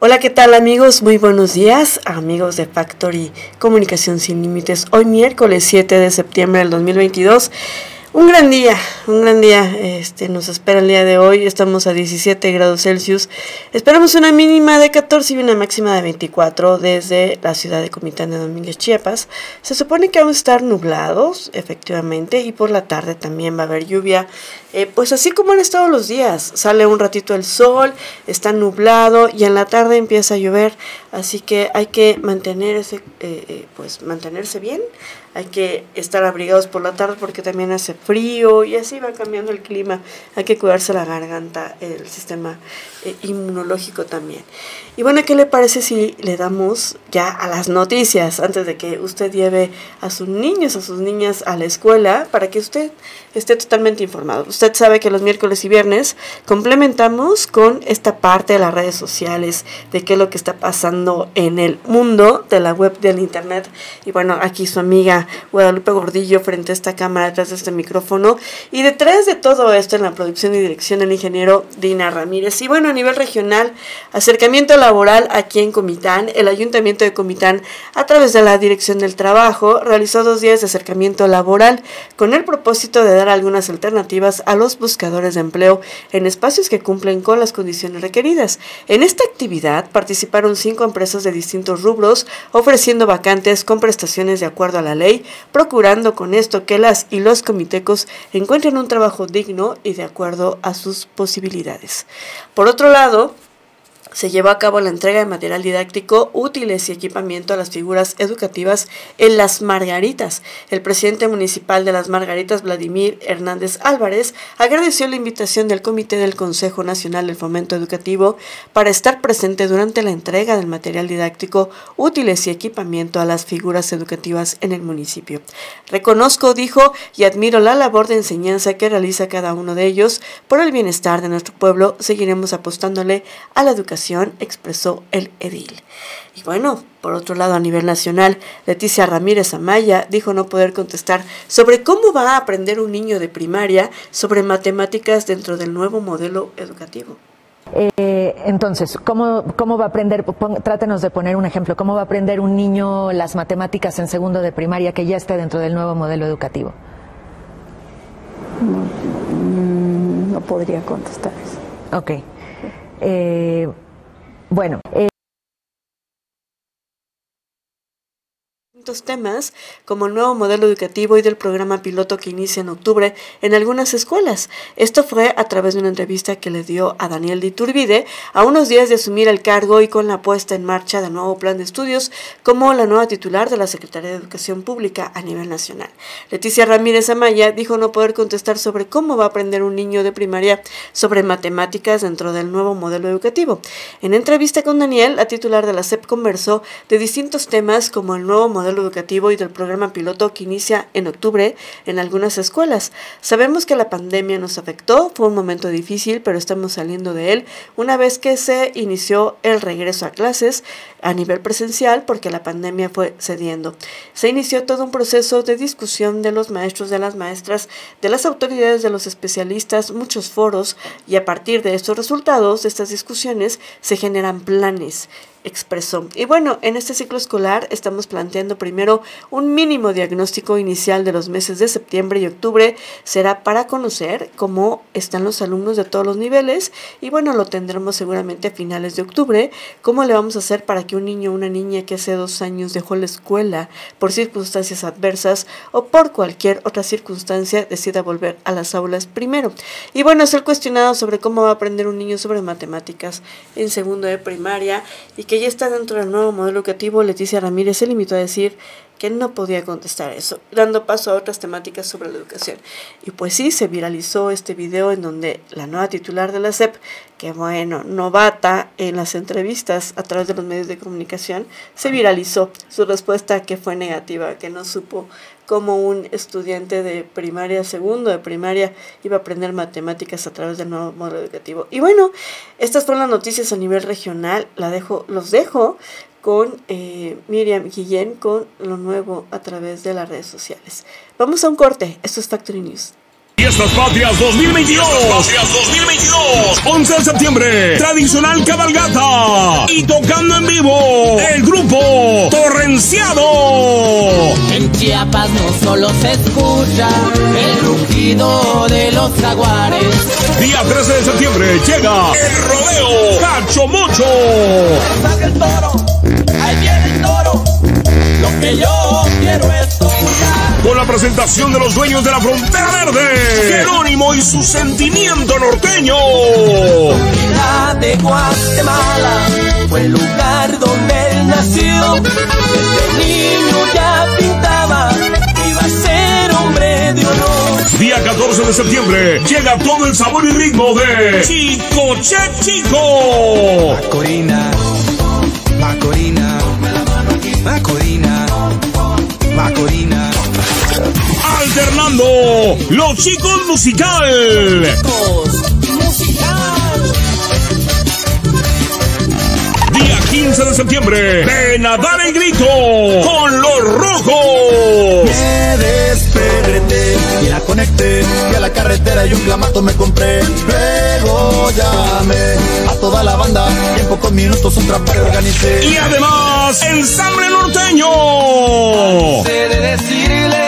Hola, ¿qué tal amigos? Muy buenos días, amigos de Factory Comunicación Sin Límites. Hoy miércoles 7 de septiembre del 2022. Un gran día, un gran día este, nos espera el día de hoy. Estamos a 17 grados Celsius. Esperamos una mínima de 14 y una máxima de 24 desde la ciudad de Comitán de Domínguez, Chiapas. Se supone que vamos a estar nublados, efectivamente, y por la tarde también va a haber lluvia. Eh, pues así como han estado los días, sale un ratito el sol, está nublado y en la tarde empieza a llover, así que hay que mantenerse, eh, eh, pues mantenerse bien, hay que estar abrigados por la tarde porque también hace frío y así va cambiando el clima, hay que cuidarse la garganta, el sistema inmunológico también. Y bueno, ¿qué le parece si le damos ya a las noticias antes de que usted lleve a sus niños, a sus niñas a la escuela para que usted esté totalmente informado? Usted sabe que los miércoles y viernes complementamos con esta parte de las redes sociales, de qué es lo que está pasando en el mundo de la web del internet. Y bueno, aquí su amiga Guadalupe Gordillo frente a esta cámara, detrás de este micrófono. Y detrás de todo esto en la producción y dirección el ingeniero Dina Ramírez. Y bueno, a nivel regional, acercamiento laboral aquí en Comitán, el Ayuntamiento de Comitán, a través de la Dirección del Trabajo, realizó dos días de acercamiento laboral con el propósito de dar algunas alternativas a los buscadores de empleo en espacios que cumplen con las condiciones requeridas. En esta actividad participaron cinco empresas de distintos rubros ofreciendo vacantes con prestaciones de acuerdo a la ley, procurando con esto que las y los comitecos encuentren un trabajo digno y de acuerdo a sus posibilidades. Por otro lado, se llevó a cabo la entrega de material didáctico, útiles y equipamiento a las figuras educativas en Las Margaritas. El presidente municipal de Las Margaritas, Vladimir Hernández Álvarez, agradeció la invitación del Comité del Consejo Nacional del Fomento Educativo para estar presente durante la entrega del material didáctico, útiles y equipamiento a las figuras educativas en el municipio. Reconozco, dijo, y admiro la labor de enseñanza que realiza cada uno de ellos. Por el bienestar de nuestro pueblo, seguiremos apostándole a la educación expresó el edil. Y bueno, por otro lado, a nivel nacional, Leticia Ramírez Amaya dijo no poder contestar sobre cómo va a aprender un niño de primaria sobre matemáticas dentro del nuevo modelo educativo. Eh, entonces, ¿cómo, ¿cómo, va a aprender? trátenos de poner un ejemplo. ¿Cómo va a aprender un niño las matemáticas en segundo de primaria que ya esté dentro del nuevo modelo educativo? No, no podría contestar eso. Ok. Eh, bueno. Eh, temas como el nuevo modelo educativo y del programa piloto que inicia en octubre en algunas escuelas. Esto fue a través de una entrevista que le dio a Daniel Diturbide a unos días de asumir el cargo y con la puesta en marcha del nuevo plan de estudios como la nueva titular de la Secretaría de Educación Pública a nivel nacional. Leticia Ramírez Amaya dijo no poder contestar sobre cómo va a aprender un niño de primaria sobre matemáticas dentro del nuevo modelo educativo. En entrevista con Daniel, la titular de la SEP conversó de distintos temas como el nuevo modelo educativo y del programa piloto que inicia en octubre en algunas escuelas. Sabemos que la pandemia nos afectó, fue un momento difícil, pero estamos saliendo de él una vez que se inició el regreso a clases a nivel presencial porque la pandemia fue cediendo. Se inició todo un proceso de discusión de los maestros, de las maestras, de las autoridades, de los especialistas, muchos foros y a partir de estos resultados, de estas discusiones, se generan planes expresó. Y bueno, en este ciclo escolar estamos planteando primero un mínimo diagnóstico inicial de los meses de septiembre y octubre. Será para conocer cómo están los alumnos de todos los niveles y bueno, lo tendremos seguramente a finales de octubre. ¿Cómo le vamos a hacer para que un niño o una niña que hace dos años dejó la escuela por circunstancias adversas o por cualquier otra circunstancia decida volver a las aulas primero? Y bueno, es el cuestionado sobre cómo va a aprender un niño sobre matemáticas en segundo de primaria y que ya está dentro del nuevo modelo educativo, Leticia Ramírez se limitó a decir que no podía contestar eso, dando paso a otras temáticas sobre la educación. Y pues sí, se viralizó este video en donde la nueva titular de la SEP, que bueno, novata en las entrevistas a través de los medios de comunicación, se viralizó su respuesta que fue negativa, que no supo cómo un estudiante de primaria, segundo de primaria, iba a aprender matemáticas a través del nuevo modelo educativo. Y bueno, estas fueron las noticias a nivel regional, la dejo, los dejo con eh, Miriam Guillén con lo nuevo a través de las redes sociales. Vamos a un corte, esto es Factory News. Fiestas Patrias 2022. Patrias 2022. 11 de septiembre. Tradicional cabalgata. Y tocando en vivo. El grupo Torrenciado. En Chiapas no solo se escucha el rugido de los jaguares. Día 13 de septiembre llega el rodeo Cacho Mocho. El toro, ahí viene el toro. Lo que yo quiero es. Con la presentación de los dueños de la frontera verde. Jerónimo y su sentimiento norteño. La de Guatemala fue el lugar donde él nació. Desde niño ya pintaba, iba a ser hombre de honor. Día 14 de septiembre llega todo el sabor y ritmo de Chico Che Chico. Macorina, Macorina, Macorina, Macorina. Alternando los chicos musical. Día 15 de septiembre, de nadar en grito con los rojos. Me desperté y la conecté y a la carretera y un clamato me compré. Luego llamé a toda la banda y en pocos minutos un trapaje organicé. Y además, ensamble norteño. Sé de decirle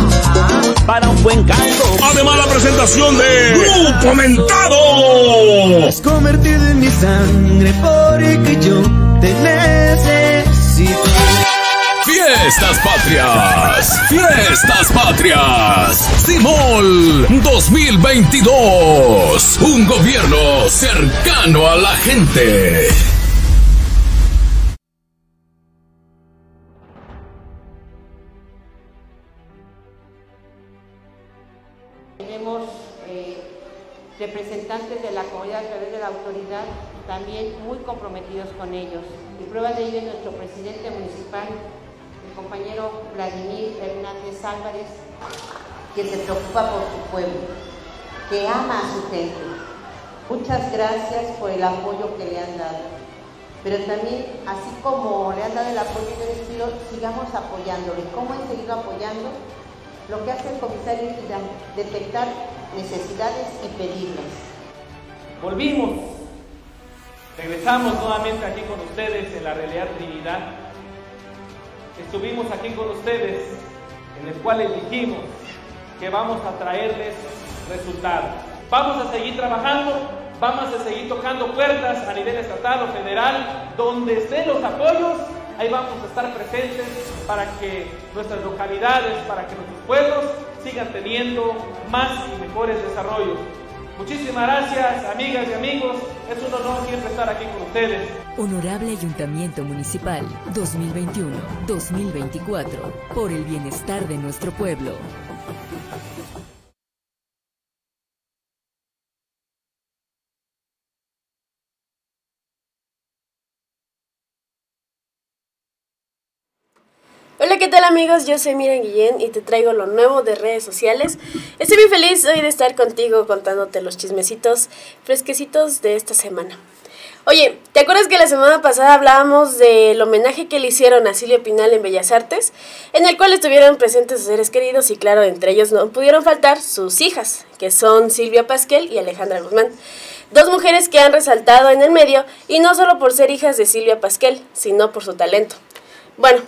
para un buen caldo. Además, la presentación de Grupo Mentado. Has convertido en mi sangre porque yo te necesito. Fiestas Patrias, Fiestas Patrias, Simol 2022, un gobierno cercano a la gente. De la comunidad a través de la autoridad también muy comprometidos con ellos. Y prueba de ello es nuestro presidente municipal, el compañero Vladimir Hernández Álvarez, que se preocupa por su pueblo, que ama a su gente. Muchas gracias por el apoyo que le han dado. Pero también, así como le han dado el apoyo, yo les pido, sigamos apoyándole. ¿Cómo he seguido apoyando? Lo que hace el comisario es detectar necesidades y pedirlas. Volvimos. Regresamos nuevamente aquí con ustedes en la realidad Trinidad. Estuvimos aquí con ustedes en el cual dijimos que vamos a traerles resultados. Vamos a seguir trabajando, vamos a seguir tocando puertas a nivel estatal o federal, donde estén los apoyos, ahí vamos a estar presentes para que nuestras localidades, para que nuestros pueblos sigan teniendo más y mejores desarrollos. Muchísimas gracias, amigas y amigos. Es un honor siempre estar aquí con ustedes. Honorable Ayuntamiento Municipal 2021-2024 por el bienestar de nuestro pueblo. ¿Qué tal amigos? Yo soy Miren Guillén y te traigo lo nuevo de redes sociales. Estoy muy feliz hoy de estar contigo contándote los chismecitos fresquecitos de esta semana. Oye, ¿te acuerdas que la semana pasada hablábamos del homenaje que le hicieron a Silvia Pinal en Bellas Artes? En el cual estuvieron presentes sus seres queridos y claro, entre ellos no pudieron faltar sus hijas, que son Silvia Pasquel y Alejandra Guzmán. Dos mujeres que han resaltado en el medio y no solo por ser hijas de Silvia Pasquel, sino por su talento. Bueno,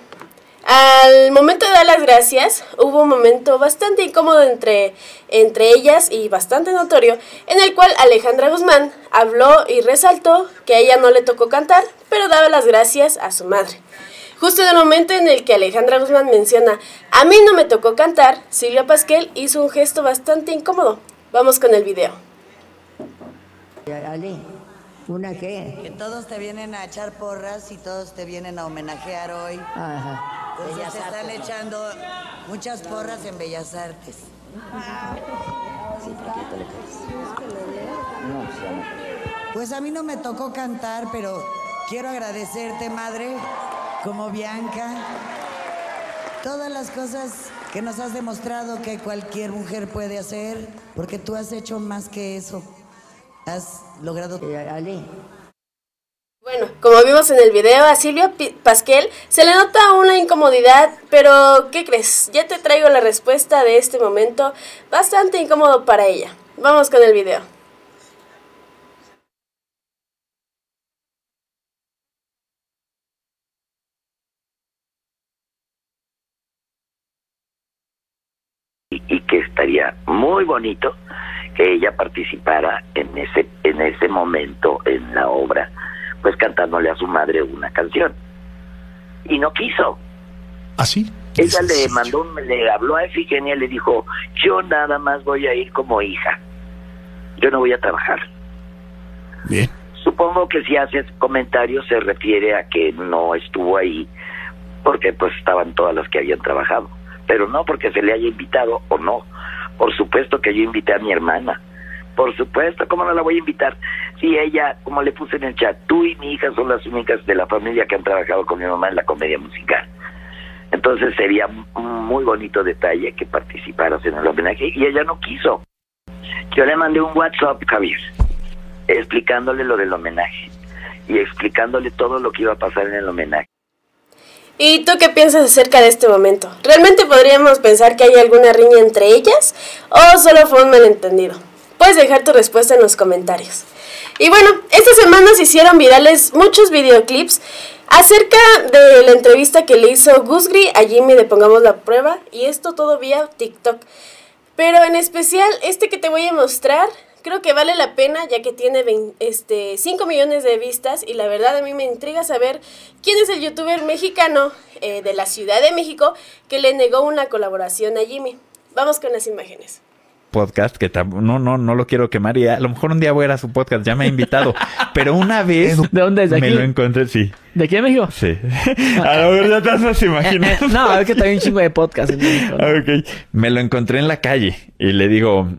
al momento de dar las gracias, hubo un momento bastante incómodo entre, entre ellas y bastante notorio, en el cual Alejandra Guzmán habló y resaltó que a ella no le tocó cantar, pero daba las gracias a su madre. Justo en el momento en el que Alejandra Guzmán menciona, a mí no me tocó cantar, Silvia Pasquel hizo un gesto bastante incómodo. Vamos con el video. ¿Una qué? Que todos te vienen a echar porras y todos te vienen a homenajear hoy. Ajá. Entonces te están Artes. echando muchas porras en Bellas Artes. No, pues no. Pues a mí no me tocó cantar, pero quiero agradecerte, madre, como Bianca, todas las cosas que nos has demostrado que cualquier mujer puede hacer, porque tú has hecho más que eso. Has logrado... Ale. Bueno, como vimos en el video, a Silvia Pasquel se le nota una incomodidad, pero ¿qué crees? Ya te traigo la respuesta de este momento, bastante incómodo para ella. Vamos con el video. y que estaría muy bonito que ella participara en ese en ese momento en la obra pues cantándole a su madre una canción. Y no quiso. ¿Así? ella le mandó le habló a Efigenia y le dijo yo nada más voy a ir como hija. Yo no voy a trabajar Bien. supongo que si haces comentarios se refiere a que no estuvo ahí porque pues estaban todas las que habían trabajado. Pero no porque se le haya invitado o no por supuesto que yo invité a mi hermana. Por supuesto cómo no la voy a invitar si ella como le puse en el chat tú y mi hija son las únicas de la familia que han trabajado con mi mamá en la comedia musical. Entonces sería un muy bonito detalle que participaras en el homenaje y ella no quiso. Yo le mandé un WhatsApp Javier explicándole lo del homenaje y explicándole todo lo que iba a pasar en el homenaje. ¿Y tú qué piensas acerca de este momento? ¿Realmente podríamos pensar que hay alguna riña entre ellas o solo fue un malentendido? Puedes dejar tu respuesta en los comentarios. Y bueno, esta semana se hicieron virales muchos videoclips acerca de la entrevista que le hizo Gusgri a Jimmy de Pongamos la Prueba y esto todo vía TikTok. Pero en especial este que te voy a mostrar, creo que vale la pena ya que tiene vein- este, 5 millones de vistas y la verdad a mí me intriga saber quién es el youtuber mexicano eh, de la Ciudad de México que le negó una colaboración a Jimmy. Vamos con las imágenes. podcast que no no no lo quiero quemar y a lo mejor un día voy a ir a su podcast ya me ha invitado pero una vez ¿De dónde es? ¿De me aquí? lo encontré sí ¿De aquí de México? sí a lo mejor ya te has imaginado no, es que también un chingo de podcast en México. ¿no? Ok. Me lo encontré en la calle y le digo,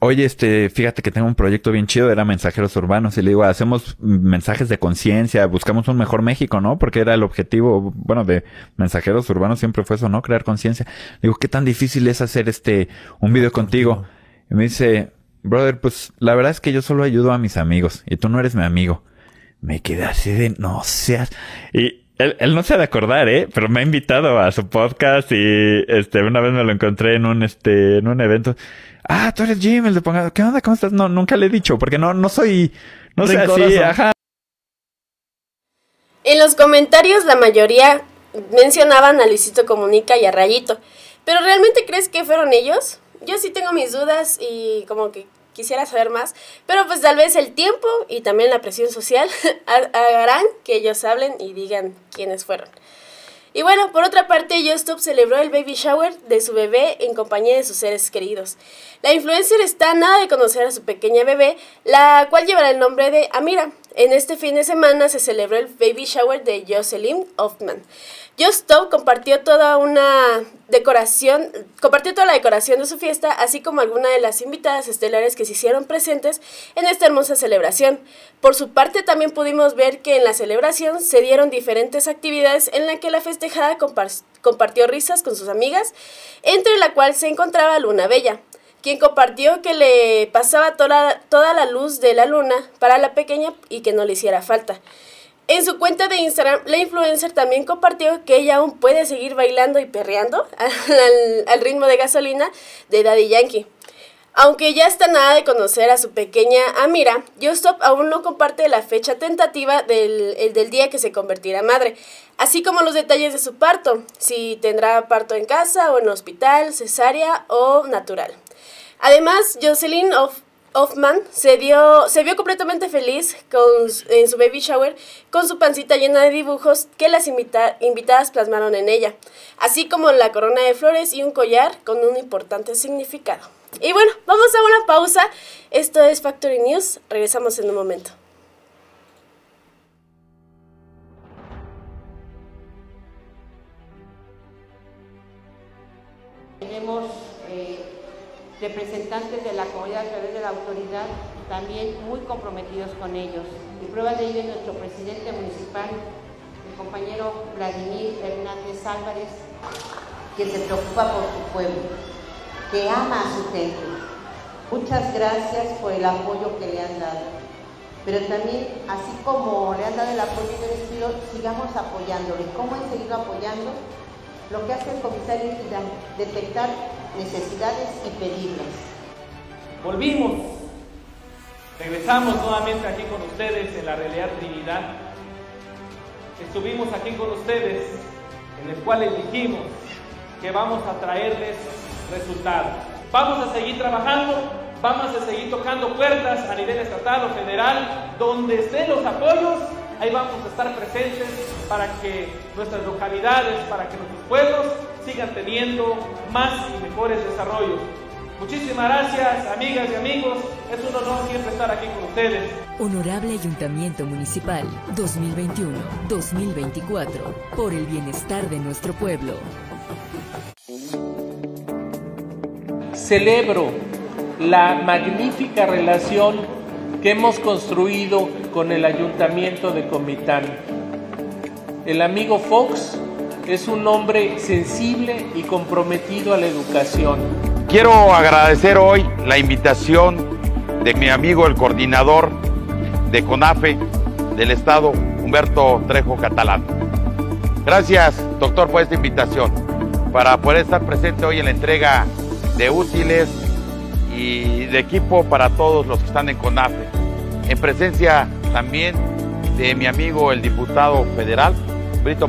oye, este, fíjate que tengo un proyecto bien chido, era Mensajeros Urbanos. Y le digo, hacemos mensajes de conciencia, buscamos un mejor México, ¿no? Porque era el objetivo, bueno, de Mensajeros Urbanos siempre fue eso, ¿no? Crear conciencia. Digo, ¿qué tan difícil es hacer este, un video contigo? Y me dice, brother, pues la verdad es que yo solo ayudo a mis amigos y tú no eres mi amigo. Me quedé así de, no seas. Y él, él no se ha de acordar, ¿eh? Pero me ha invitado a su podcast y este, una vez me lo encontré en un, este, en un evento. Ah, tú eres Jim, el de Pongado. ¿Qué onda? ¿Cómo estás? No, nunca le he dicho, porque no, no soy, no sé así, ajá. En los comentarios la mayoría mencionaban a Luisito Comunica y a Rayito. ¿Pero realmente crees que fueron ellos? Yo sí tengo mis dudas y como que quisiera saber más. Pero pues tal vez el tiempo y también la presión social ha- harán que ellos hablen y digan quiénes fueron. Y bueno, por otra parte, YouTube celebró el baby shower de su bebé en compañía de sus seres queridos. La influencer está nada de conocer a su pequeña bebé, la cual llevará el nombre de Amira. En este fin de semana se celebró el baby shower de Jocelyn Hoffman. Just Stop compartió toda una decoración, compartió toda la decoración de su fiesta, así como algunas de las invitadas estelares que se hicieron presentes en esta hermosa celebración. Por su parte, también pudimos ver que en la celebración se dieron diferentes actividades en la que la festejada compar- compartió risas con sus amigas, entre la cual se encontraba Luna Bella quien compartió que le pasaba toda, toda la luz de la luna para la pequeña y que no le hiciera falta. En su cuenta de Instagram, la influencer también compartió que ella aún puede seguir bailando y perreando al, ritmo de gasolina de Daddy Yankee. Aunque ya está nada de conocer a su pequeña Amira, Justop aún no comparte la fecha tentativa del, el del día que se convertirá madre, así como los detalles de su parto, si tendrá parto en casa o en hospital, cesárea o natural. Además, Jocelyn Hoff- Hoffman se, dio, se vio completamente feliz con, en su baby shower con su pancita llena de dibujos que las invita- invitadas plasmaron en ella, así como la corona de flores y un collar con un importante significado. Y bueno, vamos a una pausa. Esto es Factory News. Regresamos en un momento. Tenemos eh, representantes de la comunidad a través de la autoridad, también muy comprometidos con ellos. Y prueba de ello es nuestro presidente municipal, el compañero Vladimir Hernández Álvarez, que se preocupa por su pueblo, que ama a su gente. Muchas gracias por el apoyo que le han dado. Pero también, así como le han dado el apoyo, yo les pido, sigamos apoyándole. ¿Cómo he seguido apoyando? Lo que hace el comisario es detectar necesidades y pedirlas. Volvimos. Regresamos nuevamente aquí con ustedes en la realidad Trinidad. Estuvimos aquí con ustedes en el cual dijimos que vamos a traerles resultados. Vamos a seguir trabajando, vamos a seguir tocando puertas a nivel estatal o federal, donde estén los apoyos, ahí vamos a estar presentes para que nuestras localidades, para que nuestros pueblos sigan teniendo más y mejores desarrollos. Muchísimas gracias, amigas y amigos. Es un honor siempre estar aquí con ustedes. Honorable Ayuntamiento Municipal 2021-2024. Por el bienestar de nuestro pueblo. Celebro la magnífica relación que hemos construido con el Ayuntamiento de Comitán. El amigo Fox es un hombre sensible y comprometido a la educación. Quiero agradecer hoy la invitación de mi amigo el coordinador de CONAFE del Estado, Humberto Trejo Catalán. Gracias, doctor, por esta invitación para poder estar presente hoy en la entrega de útiles y de equipo para todos los que están en CONAFE. En presencia también de mi amigo el diputado federal, Brito.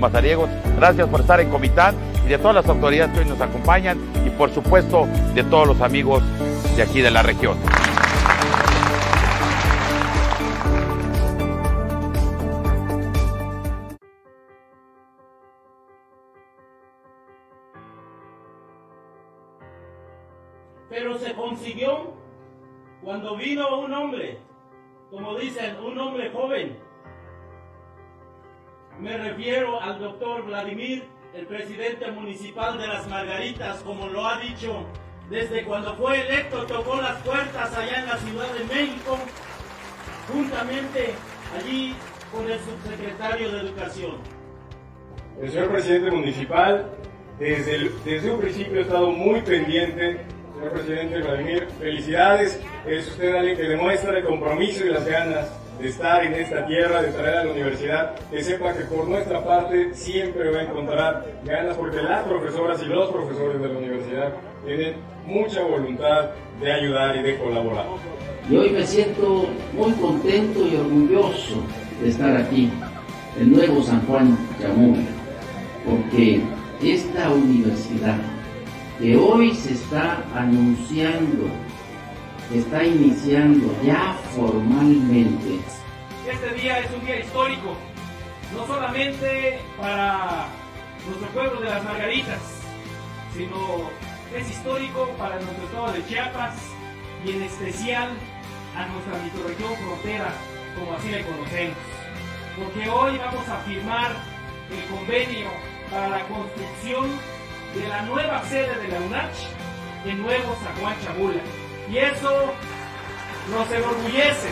Gracias por estar en Comitán y de todas las autoridades que hoy nos acompañan y por supuesto de todos los amigos de aquí de la región. Pero se consiguió cuando vino un hombre, como dicen, un hombre joven. Me refiero al doctor Vladimir, el presidente municipal de las Margaritas, como lo ha dicho, desde cuando fue electo tocó las puertas allá en la Ciudad de México, juntamente allí con el subsecretario de Educación. El señor presidente municipal, desde, un principio ha estado muy pendiente. Señor presidente Vladimir, felicidades. Es usted alguien que demuestra el compromiso y las ganas de estar en esta tierra, de traer a la universidad. Que sepa que por nuestra parte siempre va a encontrar ganas porque las profesoras y los profesores de la universidad tienen mucha voluntad de ayudar y de colaborar. Y hoy me siento muy contento y orgulloso de estar aquí, en Nuevo San Juan Chamón, porque esta universidad que hoy se está anunciando, está iniciando ya formalmente, Este día es un día histórico, no solamente para nuestro pueblo de las Margaritas, sino es histórico para nuestro estado de Chiapas y en especial a nuestra microrregión frontera, como así le conocemos. Porque hoy vamos a firmar el convenio para la construcción de la nueva sede de la UNACH en Nuevo Juan Chabula. Y eso nos enorgullece,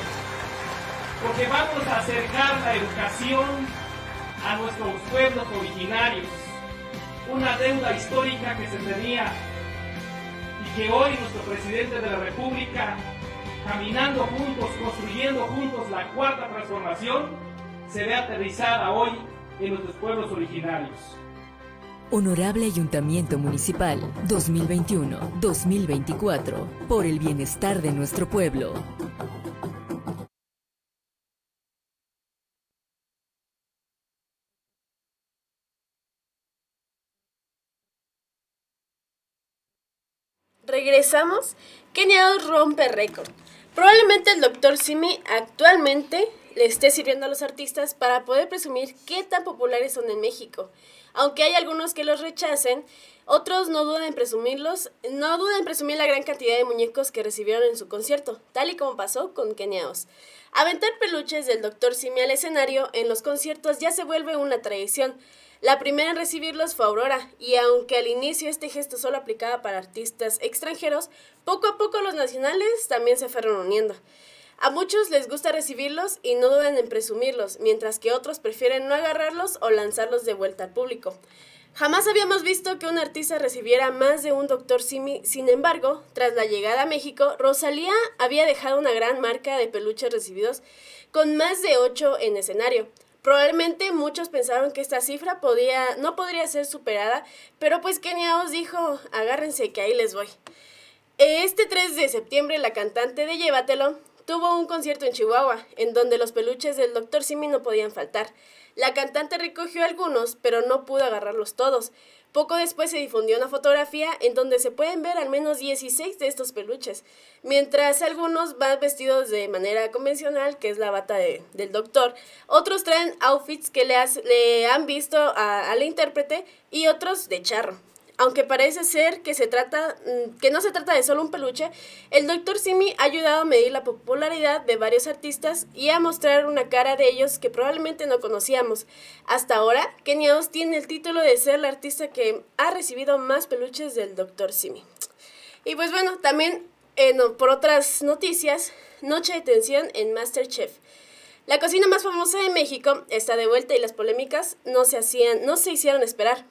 porque vamos a acercar la educación a nuestros pueblos originarios, una deuda histórica que se tenía y que hoy nuestro presidente de la República, caminando juntos, construyendo juntos la cuarta transformación, se ve aterrizada hoy en nuestros pueblos originarios. Honorable Ayuntamiento Municipal 2021-2024. Por el bienestar de nuestro pueblo. Regresamos. Kenia rompe récord. Probablemente el doctor Simi actualmente le esté sirviendo a los artistas para poder presumir qué tan populares son en México. Aunque hay algunos que los rechacen, otros no dudan en presumirlos, no dudan en presumir la gran cantidad de muñecos que recibieron en su concierto, tal y como pasó con Keniaos. Aventar peluches del Dr. Simi al escenario en los conciertos ya se vuelve una tradición. La primera en recibirlos fue Aurora, y aunque al inicio este gesto solo aplicaba para artistas extranjeros, poco a poco los nacionales también se fueron uniendo. A muchos les gusta recibirlos y no dudan en presumirlos, mientras que otros prefieren no agarrarlos o lanzarlos de vuelta al público. Jamás habíamos visto que un artista recibiera más de un Dr. Simi, sin embargo, tras la llegada a México, Rosalía había dejado una gran marca de peluches recibidos con más de 8 en escenario. Probablemente muchos pensaron que esta cifra podía, no podría ser superada, pero pues Kenia os dijo, agárrense que ahí les voy. Este 3 de septiembre la cantante de Llévatelo tuvo un concierto en Chihuahua, en donde los peluches del Dr. Simi no podían faltar. La cantante recogió algunos, pero no pudo agarrarlos todos. Poco después se difundió una fotografía en donde se pueden ver al menos 16 de estos peluches, mientras algunos van vestidos de manera convencional, que es la bata del doctor, otros traen outfits que le, le han visto a, a la intérprete y otros de charro. Aunque parece ser que, se trata, mm, que no se trata de solo un peluche, el Dr. Simi ha ayudado a medir la popularidad de varios artistas y a mostrar una cara de ellos que probablemente no conocíamos. Hasta ahora, Kenia tiene el título de ser la artista que ha recibido más peluches del Dr. Simi. Y pues bueno, también por otras noticias, Noche de Tensión en Masterchef. La cocina más famosa de México está de vuelta y las polémicas no se, hacían, no se hicieron esperar.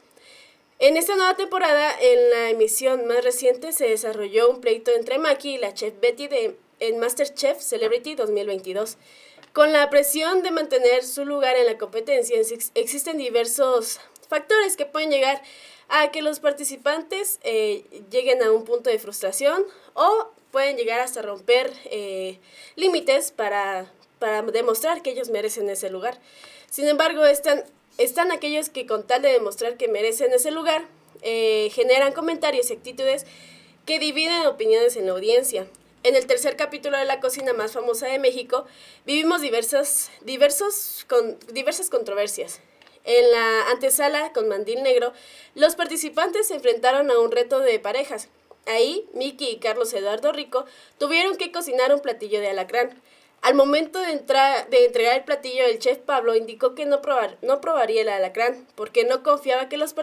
En esta nueva temporada, en la emisión más reciente, se desarrolló un pleito entre Maki y la chef Betty de, en MasterChef Celebrity 2022. Con la presión de mantener su lugar en la competencia, existen diversos factores que pueden llegar a que los participantes eh, lleguen a un punto de frustración o pueden llegar hasta romper eh, límites para, para demostrar que ellos merecen ese lugar. Sin embargo, están están aquellos que con tal de demostrar que merecen ese lugar, eh, generan comentarios y actitudes que dividen opiniones en la audiencia. En el tercer capítulo de la cocina más famosa de México, vivimos diversas, diversos, con, diversas controversias. En la antesala con Mandil Negro, los participantes se enfrentaron a un reto de parejas. Ahí, Miki y Carlos Eduardo Rico tuvieron que cocinar un platillo de alacrán. Al momento de, entrar, de entregar el platillo, el chef Pablo indicó que no, probar, no probaría el alacrán, porque no confiaba que los,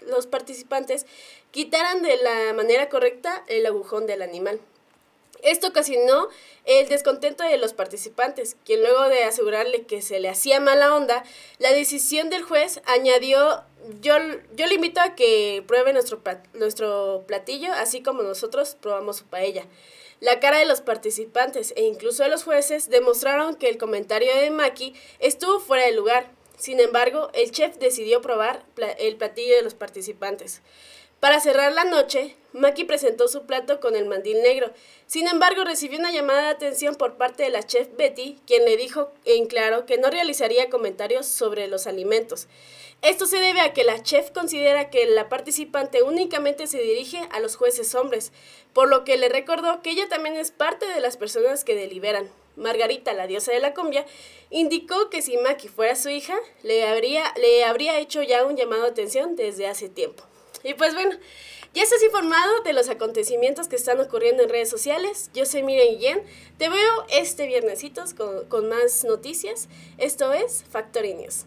los participantes quitaran de la manera correcta el agujón del animal. Esto ocasionó el descontento de los participantes, quien luego de asegurarle que se le hacía mala onda, la decisión del juez añadió, yo, yo le invito a que pruebe nuestro, nuestro platillo, así como nosotros probamos su paella. La cara de los participantes e incluso de los jueces demostraron que el comentario de Maki estuvo fuera de lugar. Sin embargo, el chef decidió probar el platillo de los participantes. Para cerrar la noche, Maki presentó su plato con el mandil negro. Sin embargo, recibió una llamada de atención por parte de la chef Betty, quien le dijo en claro que no realizaría comentarios sobre los alimentos. Esto se debe a que la chef considera que la participante únicamente se dirige a los jueces hombres, por lo que le recordó que ella también es parte de las personas que deliberan. Margarita, la diosa de la cumbia, indicó que si Maki fuera su hija, le habría, le habría hecho ya un llamado de atención desde hace tiempo. Y pues bueno, ya estás informado de los acontecimientos que están ocurriendo en redes sociales. Yo soy Miren Guillén. Te veo este viernesitos con, con más noticias. Esto es Factory News.